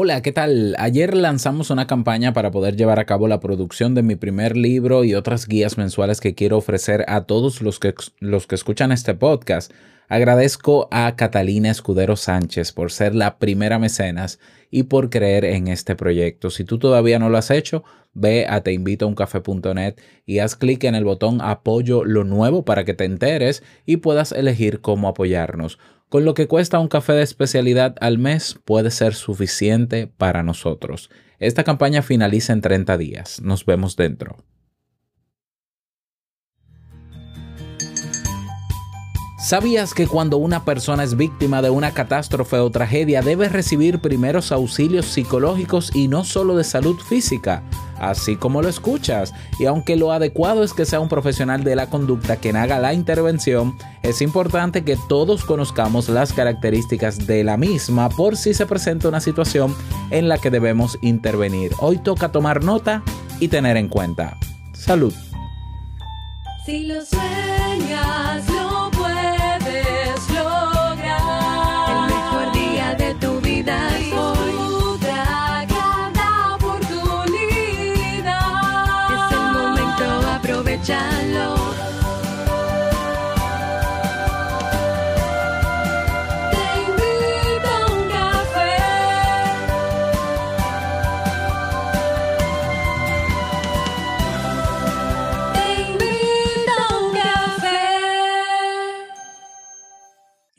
Hola, ¿qué tal? Ayer lanzamos una campaña para poder llevar a cabo la producción de mi primer libro y otras guías mensuales que quiero ofrecer a todos los que, los que escuchan este podcast. Agradezco a Catalina Escudero Sánchez por ser la primera mecenas y por creer en este proyecto. Si tú todavía no lo has hecho, ve a teinvitouncafe.net y haz clic en el botón apoyo lo nuevo para que te enteres y puedas elegir cómo apoyarnos. Con lo que cuesta un café de especialidad al mes puede ser suficiente para nosotros. Esta campaña finaliza en 30 días. Nos vemos dentro. ¿Sabías que cuando una persona es víctima de una catástrofe o tragedia debe recibir primeros auxilios psicológicos y no solo de salud física? Así como lo escuchas. Y aunque lo adecuado es que sea un profesional de la conducta quien haga la intervención, es importante que todos conozcamos las características de la misma por si se presenta una situación en la que debemos intervenir. Hoy toca tomar nota y tener en cuenta. Salud. Si lo sueñas,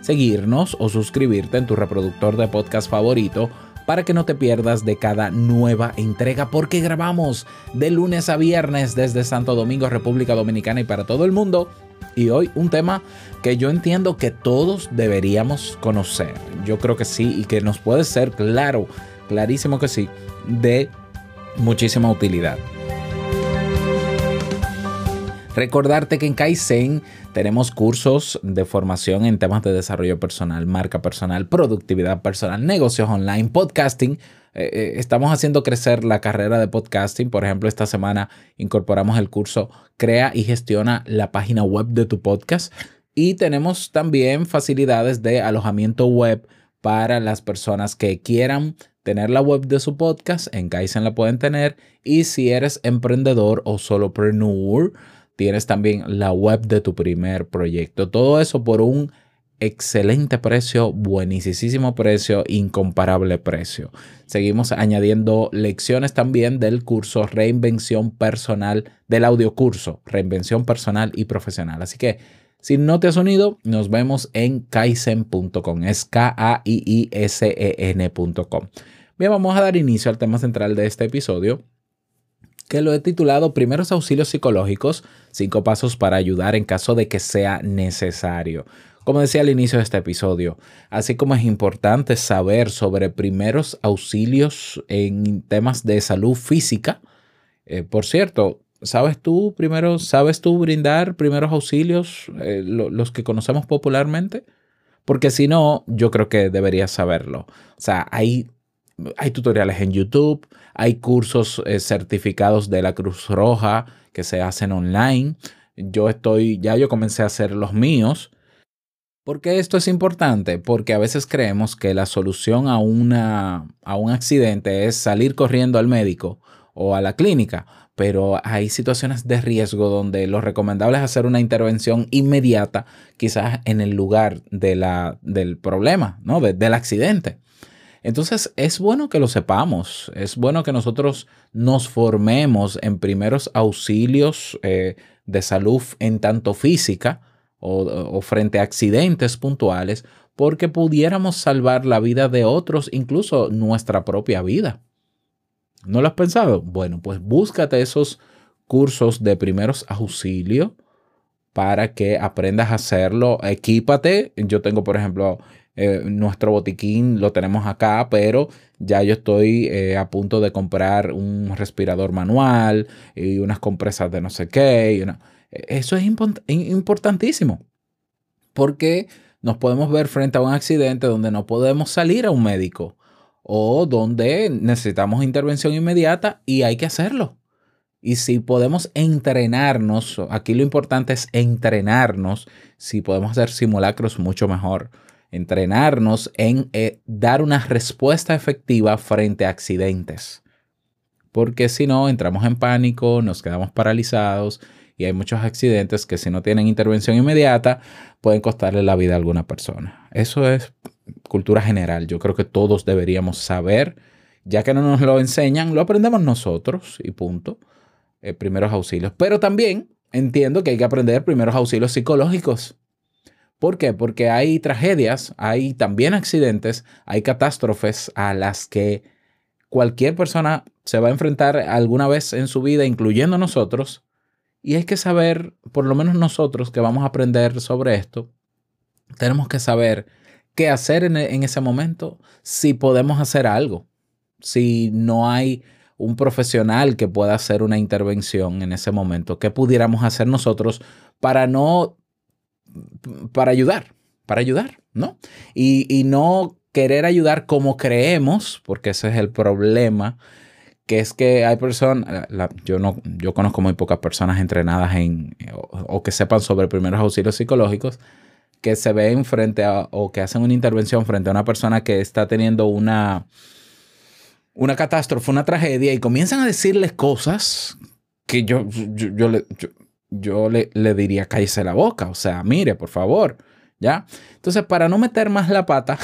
seguirnos o suscribirte en tu reproductor de podcast favorito para que no te pierdas de cada nueva entrega porque grabamos de lunes a viernes desde Santo Domingo, República Dominicana y para todo el mundo. Y hoy un tema que yo entiendo que todos deberíamos conocer. Yo creo que sí y que nos puede ser claro, clarísimo que sí, de muchísima utilidad. Recordarte que en Kaizen tenemos cursos de formación en temas de desarrollo personal, marca personal, productividad personal, negocios online, podcasting. Eh, eh, estamos haciendo crecer la carrera de podcasting. Por ejemplo, esta semana incorporamos el curso Crea y gestiona la página web de tu podcast. Y tenemos también facilidades de alojamiento web para las personas que quieran tener la web de su podcast. En Kaizen la pueden tener. Y si eres emprendedor o solopreneur, tienes también la web de tu primer proyecto. Todo eso por un excelente precio, buenísimo precio, incomparable precio. Seguimos añadiendo lecciones también del curso Reinvención Personal, del audiocurso Reinvención Personal y Profesional. Así que si no te has unido, nos vemos en kaizen.com. Es K-A-I-I-S-E-N.com. Bien, vamos a dar inicio al tema central de este episodio que lo he titulado Primeros Auxilios Psicológicos, cinco pasos para ayudar en caso de que sea necesario. Como decía al inicio de este episodio, así como es importante saber sobre primeros auxilios en temas de salud física, eh, por cierto, ¿sabes tú primero, sabes tú brindar primeros auxilios, eh, lo, los que conocemos popularmente? Porque si no, yo creo que deberías saberlo. O sea, hay hay tutoriales en YouTube, hay cursos eh, certificados de la Cruz Roja que se hacen online. Yo estoy, ya yo comencé a hacer los míos. ¿Por qué esto es importante? Porque a veces creemos que la solución a, una, a un accidente es salir corriendo al médico o a la clínica, pero hay situaciones de riesgo donde lo recomendable es hacer una intervención inmediata, quizás en el lugar de la, del problema, ¿no? De, del accidente. Entonces es bueno que lo sepamos, es bueno que nosotros nos formemos en primeros auxilios eh, de salud en tanto física o, o frente a accidentes puntuales, porque pudiéramos salvar la vida de otros, incluso nuestra propia vida. ¿No lo has pensado? Bueno, pues búscate esos cursos de primeros auxilios para que aprendas a hacerlo. Equípate. Yo tengo, por ejemplo, eh, nuestro botiquín lo tenemos acá, pero ya yo estoy eh, a punto de comprar un respirador manual y unas compresas de no sé qué. y una- Eso es import- importantísimo porque nos podemos ver frente a un accidente donde no podemos salir a un médico o donde necesitamos intervención inmediata y hay que hacerlo. Y si podemos entrenarnos, aquí lo importante es entrenarnos, si podemos hacer simulacros mucho mejor, entrenarnos en eh, dar una respuesta efectiva frente a accidentes. Porque si no, entramos en pánico, nos quedamos paralizados y hay muchos accidentes que si no tienen intervención inmediata pueden costarle la vida a alguna persona. Eso es cultura general. Yo creo que todos deberíamos saber, ya que no nos lo enseñan, lo aprendemos nosotros y punto. Eh, primeros auxilios. Pero también entiendo que hay que aprender primeros auxilios psicológicos. ¿Por qué? Porque hay tragedias, hay también accidentes, hay catástrofes a las que cualquier persona se va a enfrentar alguna vez en su vida, incluyendo nosotros, y hay que saber, por lo menos nosotros que vamos a aprender sobre esto, tenemos que saber qué hacer en, en ese momento, si podemos hacer algo, si no hay un profesional que pueda hacer una intervención en ese momento, qué pudiéramos hacer nosotros para no, para ayudar, para ayudar, ¿no? Y, y no querer ayudar como creemos, porque ese es el problema, que es que hay personas, la- yo no, yo conozco muy pocas personas entrenadas en, o, que sepan sobre primeros auxilios psicológicos, que se ven frente a, o que hacen una intervención frente a una persona que está teniendo una, una catástrofe, una tragedia, y comienzan a decirles cosas que yo, yo, yo yo, yo le, le diría, cállese la boca, o sea, mire, por favor, ¿ya? Entonces, para no meter más la pata,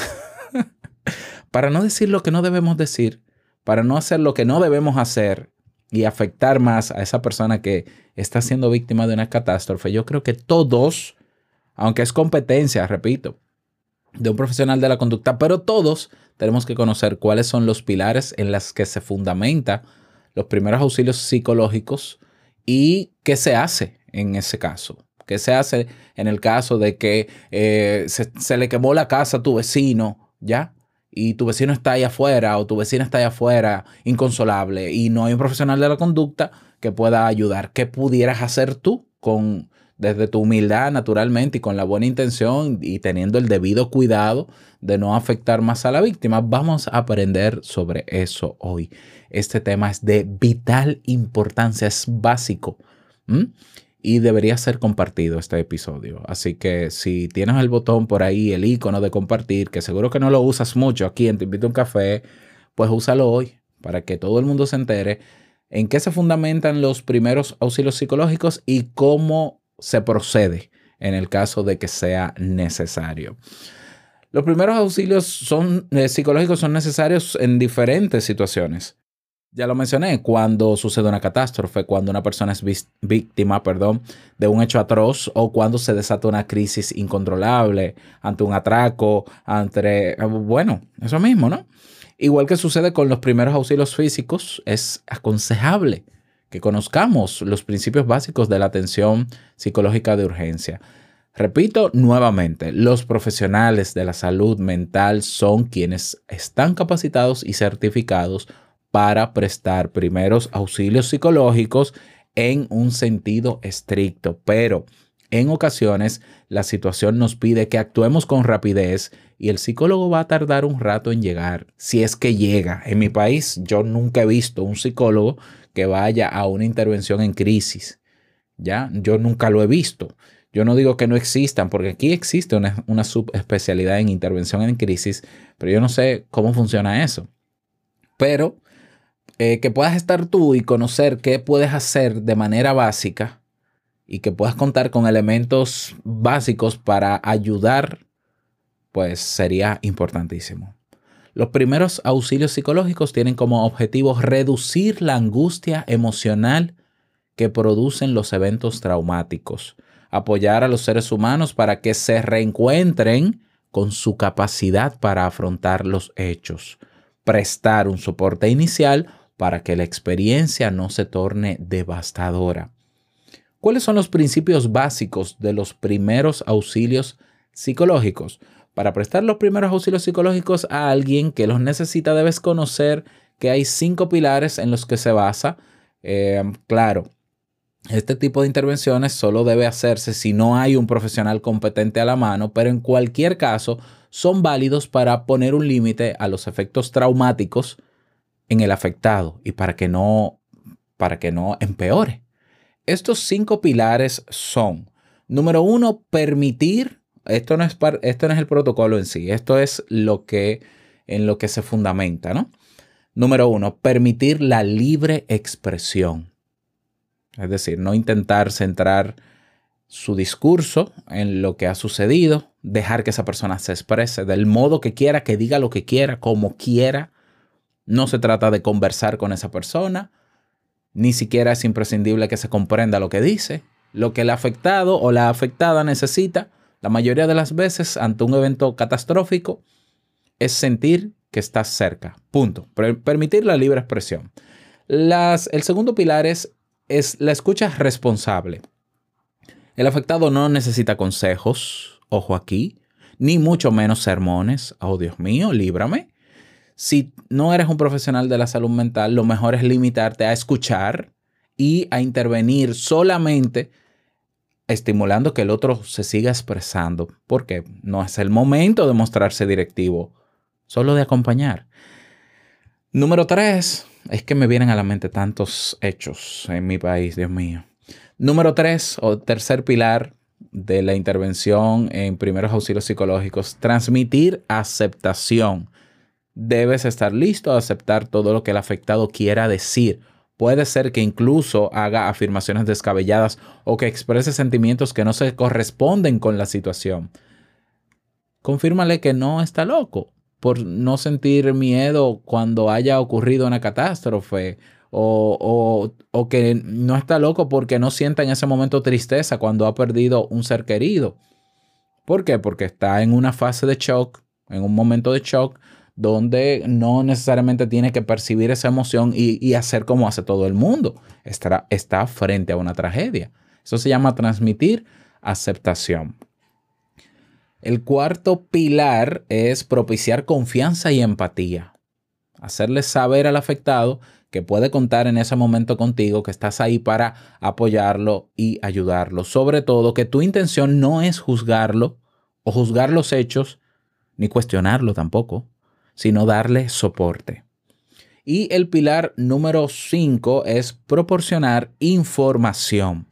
para no decir lo que no debemos decir, para no hacer lo que no debemos hacer y afectar más a esa persona que está siendo víctima de una catástrofe, yo creo que todos, aunque es competencia, repito, de un profesional de la conducta, pero todos tenemos que conocer cuáles son los pilares en los que se fundamenta los primeros auxilios psicológicos y qué se hace en ese caso. ¿Qué se hace en el caso de que eh, se, le quemó la casa a tu vecino, ya? Y tu vecino está ahí afuera o tu vecina está ahí afuera inconsolable y no hay un profesional de la conducta que pueda ayudar. ¿Qué pudieras hacer tú con desde tu humildad naturalmente y con la buena intención y teniendo el debido cuidado de no afectar más a la víctima? Vamos a aprender sobre eso hoy. Este tema es de vital importancia, es básico. ¿m? Y debería ser compartido este episodio. Así que si tienes el botón por ahí, el icono de compartir, que seguro que no lo usas mucho aquí en Te Invito a un Café, pues úsalo hoy para que todo el mundo se entere en qué se fundamentan los primeros auxilios psicológicos y cómo se procede en el caso de que sea necesario. Los primeros auxilios son, eh, psicológicos son necesarios en diferentes situaciones. Ya lo mencioné, cuando sucede una catástrofe, cuando una persona es víctima, perdón, de un hecho atroz o cuando se desata una crisis incontrolable ante un atraco, ante, bueno, eso mismo, ¿no? Igual que sucede con los primeros auxilios físicos, es aconsejable que conozcamos los principios básicos de la atención psicológica de urgencia. Repito nuevamente, los profesionales de la salud mental son quienes están capacitados y certificados para prestar primeros auxilios psicológicos en un sentido estricto, pero en ocasiones la situación nos pide que actuemos con rapidez y el psicólogo va a tardar un rato en llegar, si es que llega. En mi país yo nunca he visto un psicólogo que vaya a una intervención en crisis. ¿Ya? Yo nunca lo he visto. Yo no digo que no existan, porque aquí existe una, una subespecialidad en intervención en crisis, pero yo no sé cómo funciona eso. Pero eh, que puedas estar tú y conocer qué puedes hacer de manera básica y que puedas contar con elementos básicos para ayudar, pues sería importantísimo. Los primeros auxilios psicológicos tienen como objetivo reducir la angustia emocional que producen los eventos traumáticos, apoyar a los seres humanos para que se reencuentren con su capacidad para afrontar los hechos, prestar un soporte inicial para que la experiencia no se torne devastadora. ¿Cuáles son los principios básicos de los primeros auxilios psicológicos? Para prestar los primeros auxilios psicológicos a alguien que los necesita, debes conocer que hay cinco pilares en los que se basa. Eh, claro, este tipo de intervenciones solo debe hacerse si no hay un profesional competente a la mano, pero en cualquier caso son válidos para poner un límite a los efectos traumáticos en el afectado y para que no, para que no empeore. Estos cinco pilares son, número uno, permitir, esto no es, par- esto no es el protocolo en sí, esto es lo que, en lo que se fundamenta, ¿no? Número uno, permitir la libre expresión. Es decir, no intentar centrar su discurso en lo que ha sucedido, dejar que esa persona se exprese del modo que quiera, que diga lo que quiera, como quiera. No se trata de conversar con esa persona, ni siquiera es imprescindible que se comprenda lo que dice. Lo que el afectado o la afectada necesita, la mayoría de las veces ante un evento catastrófico, es sentir que estás cerca. Punto. Per- permitir la libre expresión. El segundo pilar es, es la escucha responsable. El afectado no necesita consejos, ojo aquí, ni mucho menos sermones. Oh, Dios mío, líbrame. Si no eres un profesional de la salud mental, lo mejor es limitarte a escuchar y a intervenir solamente estimulando que el otro se siga expresando, porque no es el momento de mostrarse directivo, solo de acompañar. Número tres, es que me vienen a la mente tantos hechos en mi país, Dios mío. Número tres, o tercer pilar de la intervención en primeros auxilios psicológicos, transmitir aceptación. Debes estar listo a aceptar todo lo que el afectado quiera decir. Puede ser que incluso haga afirmaciones descabelladas o que exprese sentimientos que no se corresponden con la situación. Confírmale que no está loco por no sentir miedo cuando haya ocurrido una catástrofe o, o- o que no está loco porque no sienta en ese momento tristeza cuando ha perdido un ser querido. ¿Por qué? Porque está en una fase de shock, en un momento de shock, donde no necesariamente tiene que percibir esa emoción y, hacer como hace todo el mundo. Está frente a una tragedia. Eso se llama transmitir aceptación. El cuarto pilar es propiciar confianza y empatía. Hacerle saber al afectado que puede contar en ese momento contigo, que estás ahí para apoyarlo y ayudarlo. Sobre todo que tu intención no es juzgarlo o juzgar los hechos, ni cuestionarlo tampoco, sino darle soporte. Y el pilar número 5 es proporcionar información.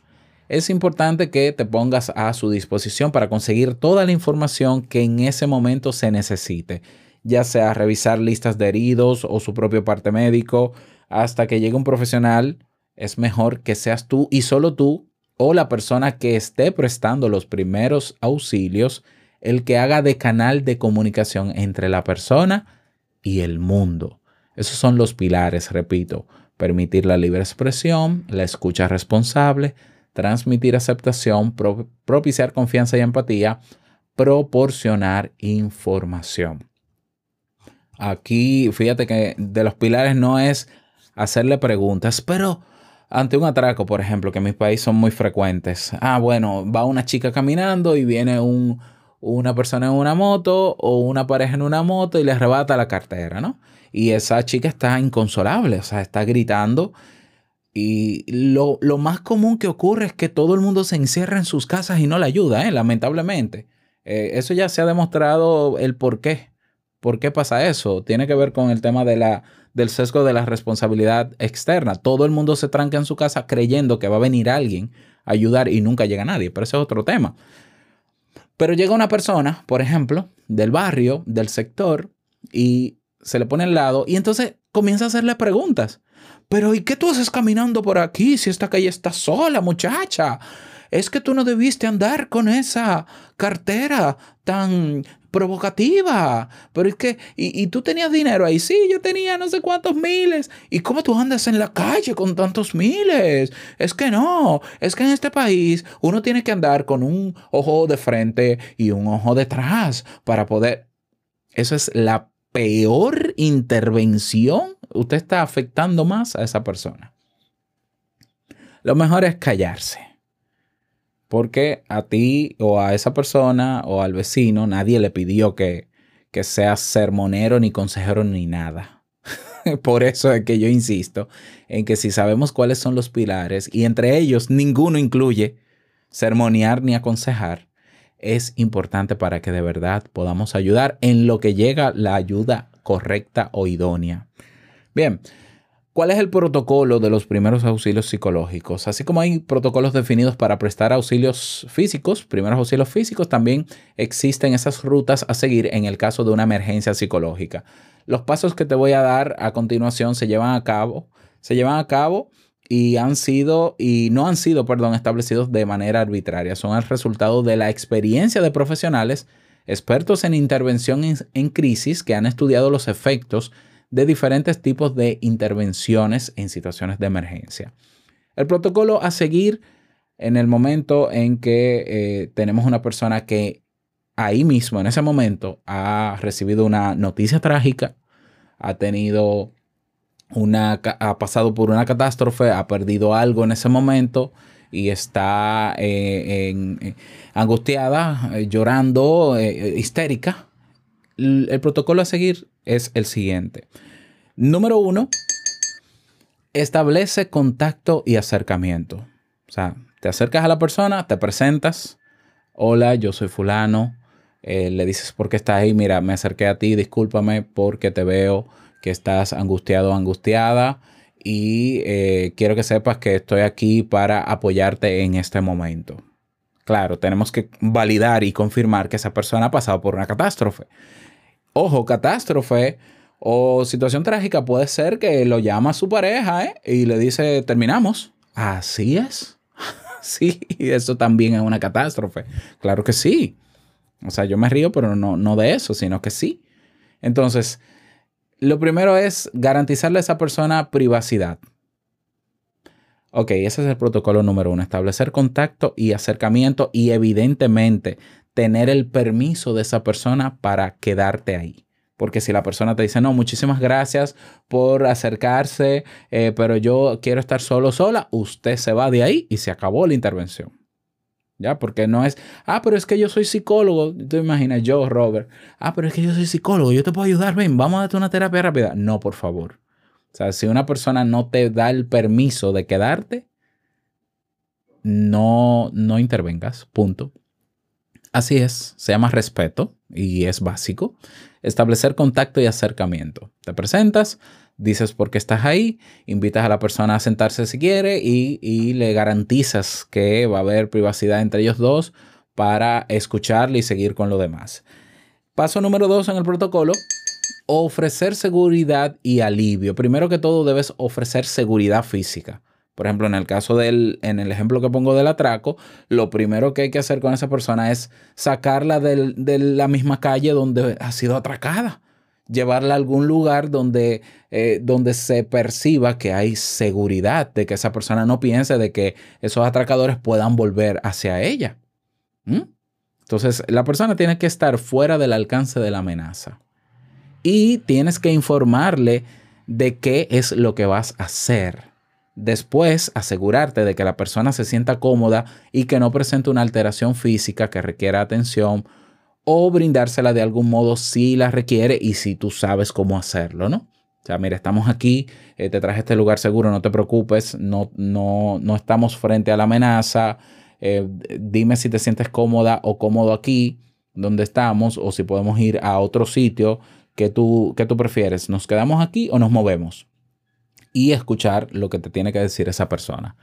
Es importante que te pongas a su disposición para conseguir toda la información que en ese momento se necesite, ya sea revisar listas de heridos o su propio parte médico, hasta que llegue un profesional, es mejor que seas tú y solo tú o la persona que esté prestando los primeros auxilios el que haga de canal de comunicación entre la persona y el mundo. Esos son los pilares, repito, permitir la libre expresión, la escucha responsable, transmitir aceptación, pro- propiciar confianza y empatía, proporcionar información. Aquí, fíjate que de los pilares no es hacerle preguntas, pero ante un atraco, por ejemplo, que en mi país son muy frecuentes. Ah, bueno, va una chica caminando y viene un, una persona en una moto o una pareja en una moto y le arrebata la cartera, ¿no? Y esa chica está inconsolable, o sea, está gritando. Y lo, lo más común que ocurre es que todo el mundo se encierra en sus casas y no le ayuda, ¿eh? lamentablemente. Eh, eso ya se ha demostrado el por qué. ¿Por qué pasa eso? Tiene que ver con el tema de la, del sesgo de la responsabilidad externa. Todo el mundo se tranca en su casa creyendo que va a venir alguien a ayudar y nunca llega nadie, pero ese es otro tema. Pero llega una persona, por ejemplo, del barrio, del sector, y se le pone al lado y entonces comienza a hacerle preguntas. Pero ¿y qué tú haces caminando por aquí si esta calle está sola, muchacha? Es que tú no debiste andar con esa cartera tan provocativa. Pero es que, y, tú tenías dinero ahí. Sí, yo tenía no sé cuántos miles. ¿Y cómo tú andas en la calle con tantos miles? Es que no, es que en este país uno tiene que andar con un ojo de frente y un ojo detrás para poder... Eso es la peor intervención. Usted está afectando más a esa persona. Lo mejor es callarse. Porque a ti o a esa persona o al vecino nadie le pidió que, que seas sermonero ni consejero ni nada. Por eso es que yo insisto en que si sabemos cuáles son los pilares y entre ellos ninguno incluye sermonear ni aconsejar, es importante para que de verdad podamos ayudar en lo que llega la ayuda correcta o idónea. Bien, ¿Cuál es el protocolo de los primeros auxilios psicológicos? Así como hay protocolos definidos para prestar auxilios físicos, primeros auxilios físicos, también existen esas rutas a seguir en el caso de una emergencia psicológica. Los pasos que te voy a dar a continuación se llevan a cabo, se llevan a cabo y han sido y no han sido, perdón, establecidos de manera arbitraria. Son el resultado de la experiencia de profesionales expertos en intervención en, en crisis que han estudiado los efectos de diferentes tipos de intervenciones en situaciones de emergencia. El protocolo a seguir en el momento en que eh, tenemos una persona que ahí mismo, en ese momento, ha recibido una noticia trágica, ha tenido una, ha pasado por una catástrofe, ha perdido algo en ese momento y está eh, en, eh, angustiada, llorando, histérica. El, protocolo a seguir es el siguiente. Número uno, establece contacto y acercamiento. O sea, te acercas a la persona, te presentas. Hola, yo soy fulano. Eh, le dices por qué estás ahí. Mira, me acerqué a ti, discúlpame porque te veo que estás angustiado o angustiada. Y eh, quiero que sepas que estoy aquí para apoyarte en este momento. Claro, tenemos que validar y confirmar que esa persona ha pasado por una catástrofe. Ojo, catástrofe o situación trágica puede ser que lo llama su pareja ¿eh? y le dice, terminamos. Así es. sí, eso también es una catástrofe. Claro que sí. O sea, yo me río, pero no, no de eso, sino que sí. Entonces, lo primero es garantizarle a esa persona privacidad. Ok, ese es el protocolo número uno, establecer contacto y acercamiento y evidentemente tener el permiso de esa persona para quedarte ahí. Porque si la persona te dice, no, muchísimas gracias por acercarse, eh, pero yo quiero estar solo sola, usted se va de ahí y se acabó la intervención. ¿Ya? Porque no es, ah, pero es que yo soy psicólogo. Tú imaginas, yo, Robert, ah, pero es que yo soy psicólogo, yo te puedo ayudar, ven, vamos a darte una terapia rápida. No, por favor. O sea, si una persona no te da el permiso de quedarte, no, no intervengas, punto. Así es, se llama respeto y es básico. Establecer contacto y acercamiento. Te presentas, dices por qué estás ahí, invitas a la persona a sentarse si quiere y, y le garantizas que va a haber privacidad entre ellos dos para escucharle y seguir con lo demás. Paso número dos en el protocolo, ofrecer seguridad y alivio. Primero que todo debes ofrecer seguridad física. Por ejemplo, en el caso del, en el ejemplo que pongo del atraco, lo primero que hay que hacer con esa persona es sacarla del- de la misma calle donde ha sido atracada. Llevarla a algún lugar donde, eh, donde se perciba que hay seguridad, de que esa persona no piense de que esos atracadores puedan volver hacia ella. ¿Mm? Entonces, la persona tiene que estar fuera del alcance de la amenaza. Y tienes que informarle de qué es lo que vas a hacer. Después, asegurarte de que la persona se sienta cómoda y que no presente una alteración física que requiera atención o brindársela de algún modo si la requiere y si tú sabes cómo hacerlo, ¿no? O sea, mira, estamos aquí, eh, te traje este lugar seguro, no te preocupes, no, no, no estamos frente a la amenaza, eh, dime si te sientes cómoda o cómodo aquí donde estamos o si podemos ir a otro sitio que tú, que tú prefieres. ¿Nos quedamos aquí o nos movemos? Y escuchar lo que te tiene que decir esa persona.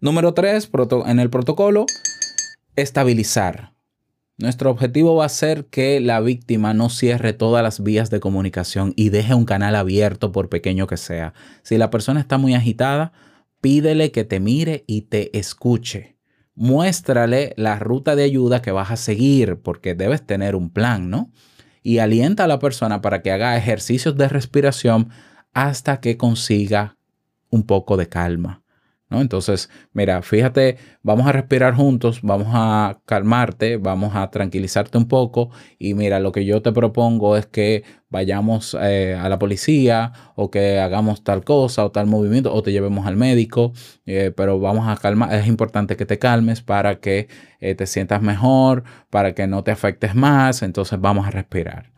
Número tres, en el protocolo, estabilizar. Nuestro objetivo va a ser que la víctima no cierre todas las vías de comunicación y deje un canal abierto por pequeño que sea. Si la persona está muy agitada, pídele que te mire y te escuche. muéstrale la ruta de ayuda que vas a seguir, porque debes tener un plan, ¿no? Y alienta a la persona para que haga ejercicios de respiración hasta que consiga un poco de calma. ¿no? Entonces, mira, fíjate, vamos a respirar juntos, vamos a calmarte, vamos a tranquilizarte un poco y mira, lo que yo te propongo es que vayamos eh, a la policía o que hagamos tal cosa o tal movimiento o te llevemos al médico, eh, pero vamos a calmar, es importante que te calmes para que eh, te sientas mejor, para que no te afectes más, entonces vamos a respirar.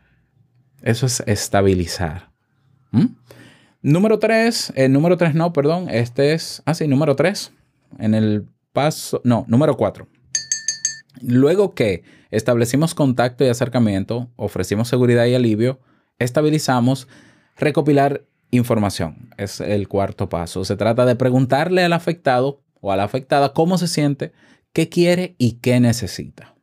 Eso es estabilizar. ¿Mm? Número 3, el número 3 no, perdón, este es, ah sí, número 3, en el paso, no, número 4. Luego que establecimos contacto y acercamiento, ofrecimos seguridad y alivio, estabilizamos, recopilar información, es el cuarto paso. Se trata de preguntarle al afectado o a la afectada cómo se siente, qué quiere y qué necesita.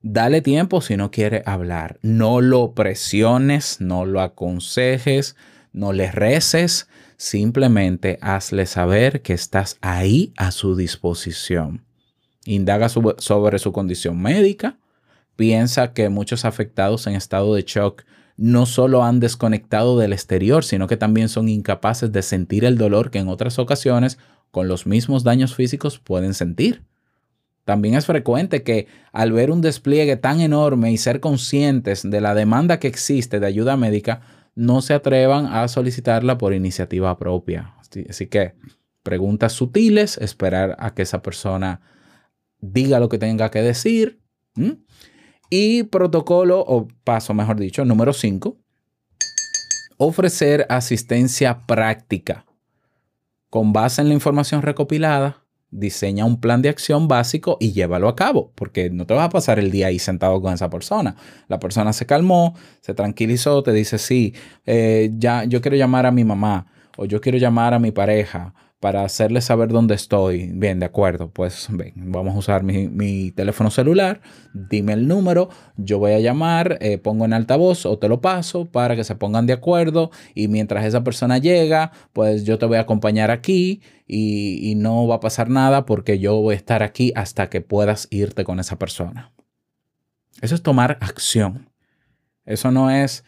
Dale tiempo si no quiere hablar. No lo presiones, no lo aconsejes, no le reces, simplemente hazle saber que estás ahí a su disposición. Indaga sobre su condición médica. Piensa que muchos afectados en estado de shock no solo han desconectado del exterior, sino que también son incapaces de sentir el dolor que en otras ocasiones, con los mismos daños físicos, pueden sentir. También es frecuente que al ver un despliegue tan enorme y ser conscientes de la demanda que existe de ayuda médica, no se atrevan a solicitarla por iniciativa propia. Así, que preguntas sutiles, esperar a que esa persona diga lo que tenga que decir. Y protocolo, o paso mejor dicho, número 5, ofrecer asistencia práctica. Con base en la información recopilada, diseña un plan de acción básico y llévalo a cabo, porque no te vas a pasar el día ahí sentado con esa persona. La persona se calmó, se tranquilizó, te dice, sí, eh, ya yo quiero llamar a mi mamá o yo quiero llamar a mi pareja para hacerle saber dónde estoy. Bien, de acuerdo, pues ven, vamos a usar mi, mi teléfono celular, dime el número, yo voy a llamar, eh, pongo en altavoz o te lo paso para que se pongan de acuerdo y mientras esa persona llega, pues yo te voy a acompañar aquí y no va a pasar nada porque yo voy a estar aquí hasta que puedas irte con esa persona. Eso es tomar acción. Eso no es,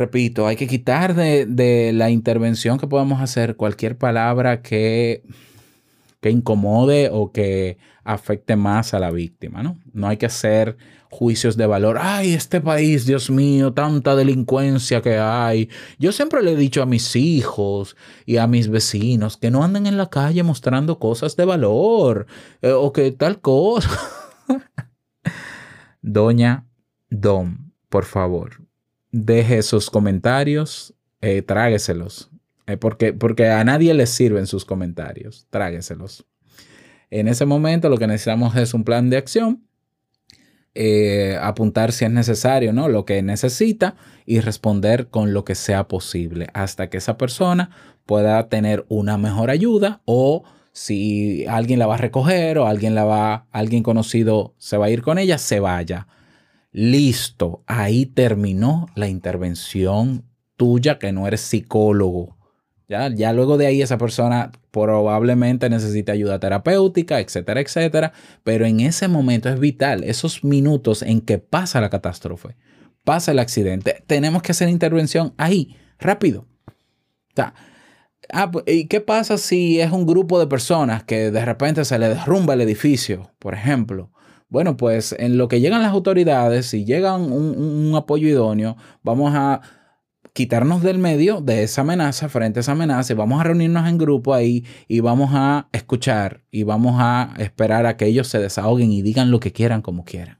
repito, hay que quitar de, de la intervención que podamos hacer cualquier palabra que, que incomode o que afecte más a la víctima, ¿no? No hay que hacer juicios de valor. Ay, este país, Dios mío, tanta delincuencia que hay. Yo siempre le he dicho a mis hijos y a mis vecinos que no anden en la calle mostrando cosas de valor eh, o que tal cosa. Doña Dom, por favor, deje esos comentarios, eh, trágueselos, eh, porque, porque a nadie le sirven sus comentarios, trágueselos. En ese momento lo que necesitamos es un plan de acción, eh, apuntar si es necesario, ¿no? Lo que necesita y responder con lo que sea posible hasta que esa persona pueda tener una mejor ayuda o si alguien la va a recoger o alguien la va, alguien conocido se va a ir con ella, se vaya. Listo, ahí terminó la intervención tuya que no eres psicólogo. Ya, ya luego de ahí esa persona probablemente necesita ayuda terapéutica, etcétera, etcétera. Pero en ese momento es vital, esos minutos en que pasa la catástrofe, pasa el accidente, tenemos que hacer intervención ahí, rápido. Ah, pu- ¿y qué pasa si es un grupo de personas que de repente se le derrumba el edificio, por ejemplo? Bueno, pues en lo que llegan las autoridades, si llegan un, un- un apoyo idóneo, vamos a quitarnos del medio de esa amenaza, frente a esa amenaza, y vamos a reunirnos en grupo ahí y vamos a escuchar y vamos a esperar a que ellos se desahoguen y digan lo que quieran como quieran.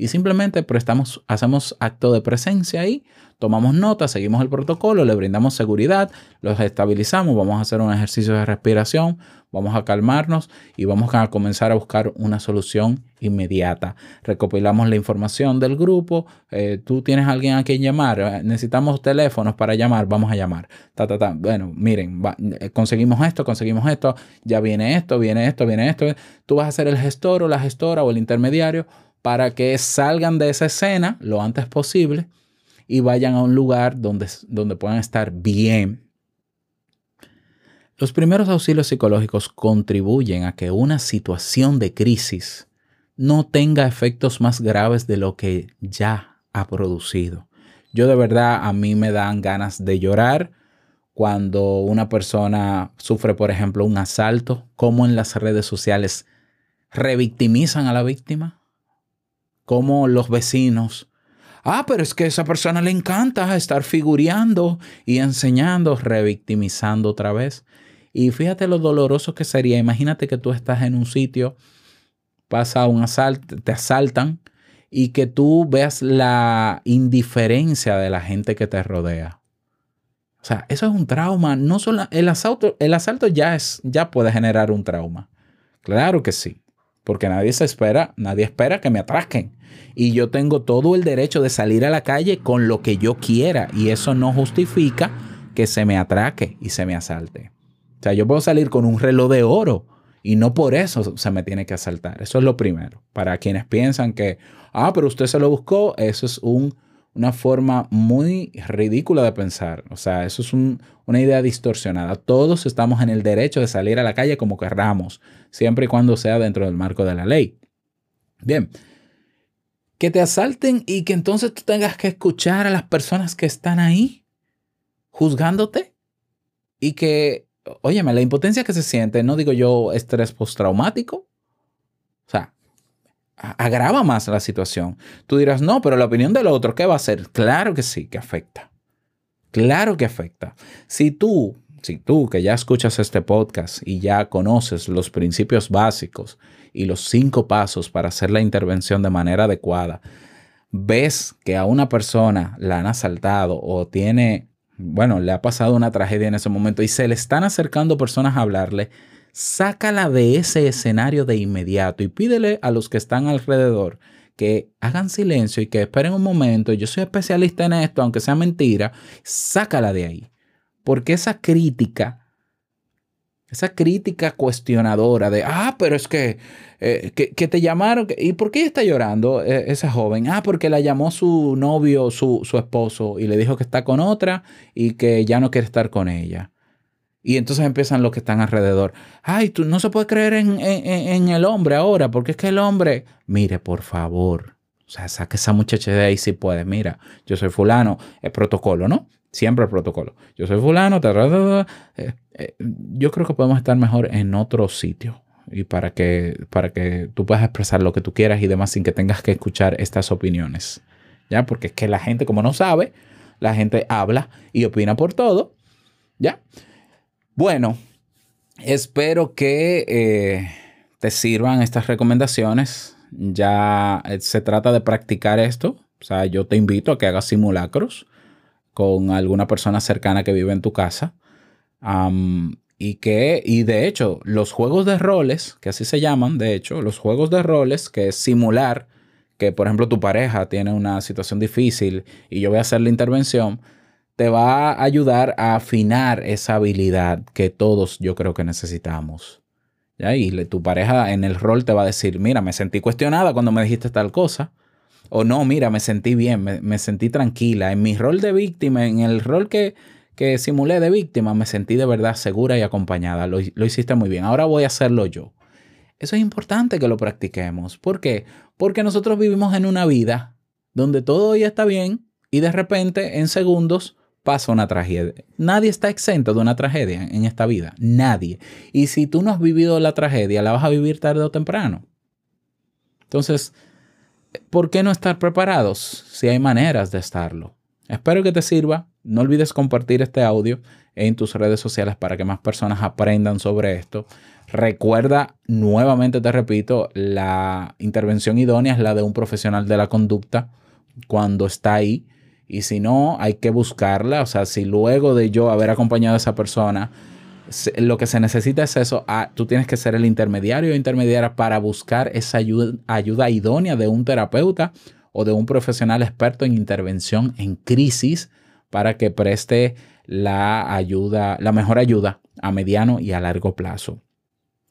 Y simplemente prestamos, hacemos acto de presencia ahí, tomamos nota, seguimos el protocolo, le brindamos seguridad, los estabilizamos, vamos a hacer un ejercicio de respiración, vamos a calmarnos y vamos a comenzar a buscar una solución inmediata. Recopilamos la información del grupo, eh, tú tienes alguien a quien llamar, eh, necesitamos teléfonos para llamar, vamos a llamar. Ta, ta, ta. Bueno, miren, va- eh, conseguimos esto, conseguimos esto, ya viene esto, viene esto, viene esto. Tú vas a ser el gestor o la gestora o el intermediario para que salgan de esa escena lo antes posible y vayan a un lugar donde, donde puedan estar bien. Los primeros auxilios psicológicos contribuyen a que una situación de crisis no tenga efectos más graves de lo que ya ha producido. Yo de verdad a mí me dan ganas de llorar cuando una persona sufre, por ejemplo, un asalto, como en las redes sociales revictimizan a la víctima, como los vecinos. Ah, pero es que a esa persona le encanta estar figureando y enseñando, revictimizando otra vez. Y fíjate lo doloroso que sería. Imagínate que tú estás en un sitio, pasa un asalto, te asaltan y que tú veas la indiferencia de la gente que te rodea. O sea, eso es un trauma. No solo el asalto, el asalto ya es, ya puede generar un trauma. Claro que sí, porque nadie se espera, nadie espera que me atraquen. Y yo tengo todo el derecho de salir a la calle con lo que yo quiera y eso no justifica que se me atraque y se me asalte. O sea, yo puedo salir con un reloj de oro y no por eso se me tiene que asaltar. Eso es lo primero. Para quienes piensan que, ah, pero usted se lo buscó, eso es un, una forma muy ridícula de pensar. O sea, eso es un- una idea distorsionada. Todos estamos en el derecho de salir a la calle como querramos, siempre y cuando sea dentro del marco de la ley. Bien. Que te asalten y que entonces tú tengas que escuchar a las personas que están ahí juzgándote y que, óyeme, la impotencia que se siente, no digo yo estrés postraumático, o sea, agrava más la situación. Tú dirás, no, pero la opinión del otro, ¿qué va a hacer? Claro que sí, que afecta. Claro que afecta. Si tú, si tú que ya escuchas este podcast y ya conoces los principios básicos y los cinco pasos para hacer la intervención de manera adecuada, ves que a una persona la han asaltado o tiene, bueno, le ha pasado una tragedia en ese momento y se le están acercando personas a hablarle, sácala de ese escenario de inmediato y pídele a los que están alrededor que hagan silencio y que esperen un momento. Yo soy especialista en esto, aunque sea mentira, sácala de ahí. Porque esa crítica, esa crítica cuestionadora de, ah, pero es que, eh, que, que te llamaron, ¿y por qué está llorando eh, esa joven? Ah, porque la llamó su novio, su, su esposo, y le dijo que está con otra y que ya no quiere estar con ella. Y entonces empiezan los que están alrededor. Ay, tú no se puede creer en, en- en- el hombre ahora, porque es que el hombre, mire, por favor, o sea, saque esa muchacha de ahí si puede. Mira, yo soy fulano, es protocolo, ¿no? Siempre el protocolo. Yo soy fulano, ta, ta, ta. Eh, eh, yo creo que podemos estar mejor en otro sitio y para que, para que tú puedas expresar lo que tú quieras y demás sin que tengas que escuchar estas opiniones. ¿Ya? Porque es que la gente, como no sabe, la gente habla y opina por todo. ¿Ya? Bueno, espero que eh, te sirvan estas recomendaciones. Ya eh, se trata de practicar esto. O sea, yo te invito a que hagas simulacros con alguna persona cercana que vive en tu casa. Y que, y de hecho, los juegos de roles, que así se llaman, de hecho, los juegos de roles, que es simular que, por ejemplo, tu pareja tiene una situación difícil y yo voy a hacer la intervención, te va a ayudar a afinar esa habilidad que todos yo creo que necesitamos. ¿Ya? Y le- tu pareja en el rol te va a decir, mira, me sentí cuestionada cuando me dijiste tal cosa. O no, mira, me sentí bien, me, me sentí tranquila. En mi rol de víctima, en el rol que, que simulé de víctima, me sentí de verdad segura y acompañada. Lo, lo hiciste muy bien. Ahora voy a hacerlo yo. Eso es importante que lo practiquemos. ¿Por qué? Porque nosotros vivimos en una vida donde todo ya está bien y de repente, en segundos, pasa una tragedia. Nadie está exento de una tragedia en esta vida. Nadie. Y si tú no has vivido la tragedia, la vas a vivir tarde o temprano. Entonces, ¿por qué no estar preparados si hay maneras de estarlo? Espero que te sirva. No olvides compartir este audio en tus redes sociales para que más personas aprendan sobre esto. Recuerda, nuevamente te repito, la intervención idónea es la de un profesional de la conducta cuando está ahí. Y si no, hay que buscarla. O sea, si luego de yo haber acompañado a esa persona, lo que se necesita es eso, ah, tú tienes que ser el intermediario o intermediaria para buscar esa ayuda, ayuda idónea de un terapeuta o de un profesional experto en intervención en crisis para que preste la ayuda, la mejor ayuda a mediano y a largo plazo.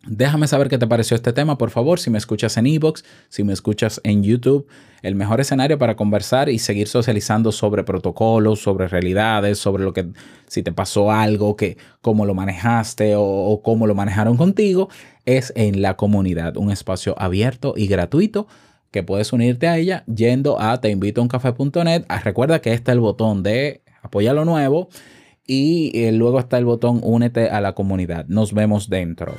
Déjame saber qué te pareció este tema, por favor, si me escuchas en Evox, si me escuchas en YouTube. El mejor escenario para conversar y seguir socializando sobre protocolos, sobre realidades, sobre lo que, si te pasó algo, que, cómo lo manejaste o, cómo lo manejaron contigo, es en la comunidad, un espacio abierto y gratuito que puedes unirte a ella yendo a teinvitouncafe.net. Ah, Recuerda que está el botón de apoya lo nuevo y eh, luego está el botón únete a la comunidad. Nos vemos dentro.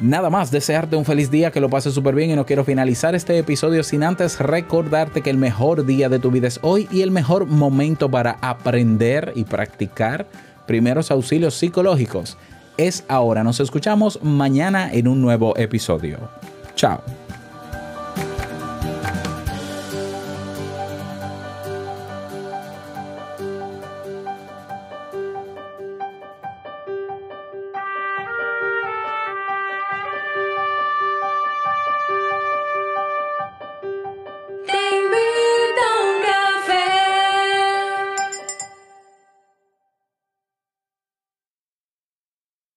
Nada más, desearte un feliz día, que lo pases súper bien y no quiero finalizar este episodio sin antes recordarte que el mejor día de tu vida es hoy y el mejor momento para aprender y practicar primeros auxilios psicológicos es ahora. Nos escuchamos mañana en un nuevo episodio. Chao.